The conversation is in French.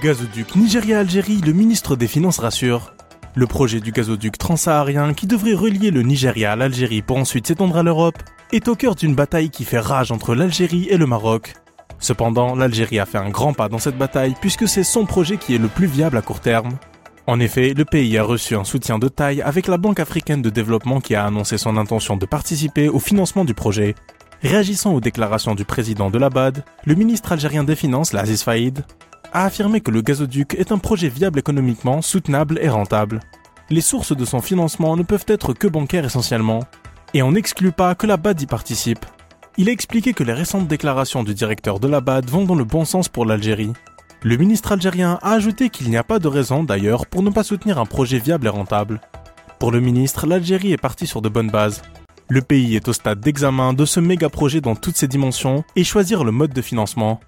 Gazoduc Nigeria-Algérie, le ministre des Finances rassure. Le projet du gazoduc transsaharien qui devrait relier le Nigeria à l'Algérie pour ensuite s'étendre à l'Europe est au cœur d'une bataille qui fait rage entre l'Algérie et le Maroc. Cependant, l'Algérie a fait un grand pas dans cette bataille puisque c'est son projet qui est le plus viable à court terme. En effet, le pays a reçu un soutien de taille avec la Banque africaine de développement qui a annoncé son intention de participer au financement du projet. Réagissant aux déclarations du président de l'ABAD, le ministre algérien des Finances, Laziz Faïd, a affirmé que le gazoduc est un projet viable économiquement, soutenable et rentable. Les sources de son financement ne peuvent être que bancaires essentiellement, et on n'exclut pas que la BAD y participe. Il a expliqué que les récentes déclarations du directeur de la BAD vont dans le bon sens pour l'Algérie. Le ministre algérien a ajouté qu'il n'y a pas de raison d'ailleurs pour ne pas soutenir un projet viable et rentable. Pour le ministre, l'Algérie est partie sur de bonnes bases. Le pays est au stade d'examen de ce méga projet dans toutes ses dimensions et choisir le mode de financement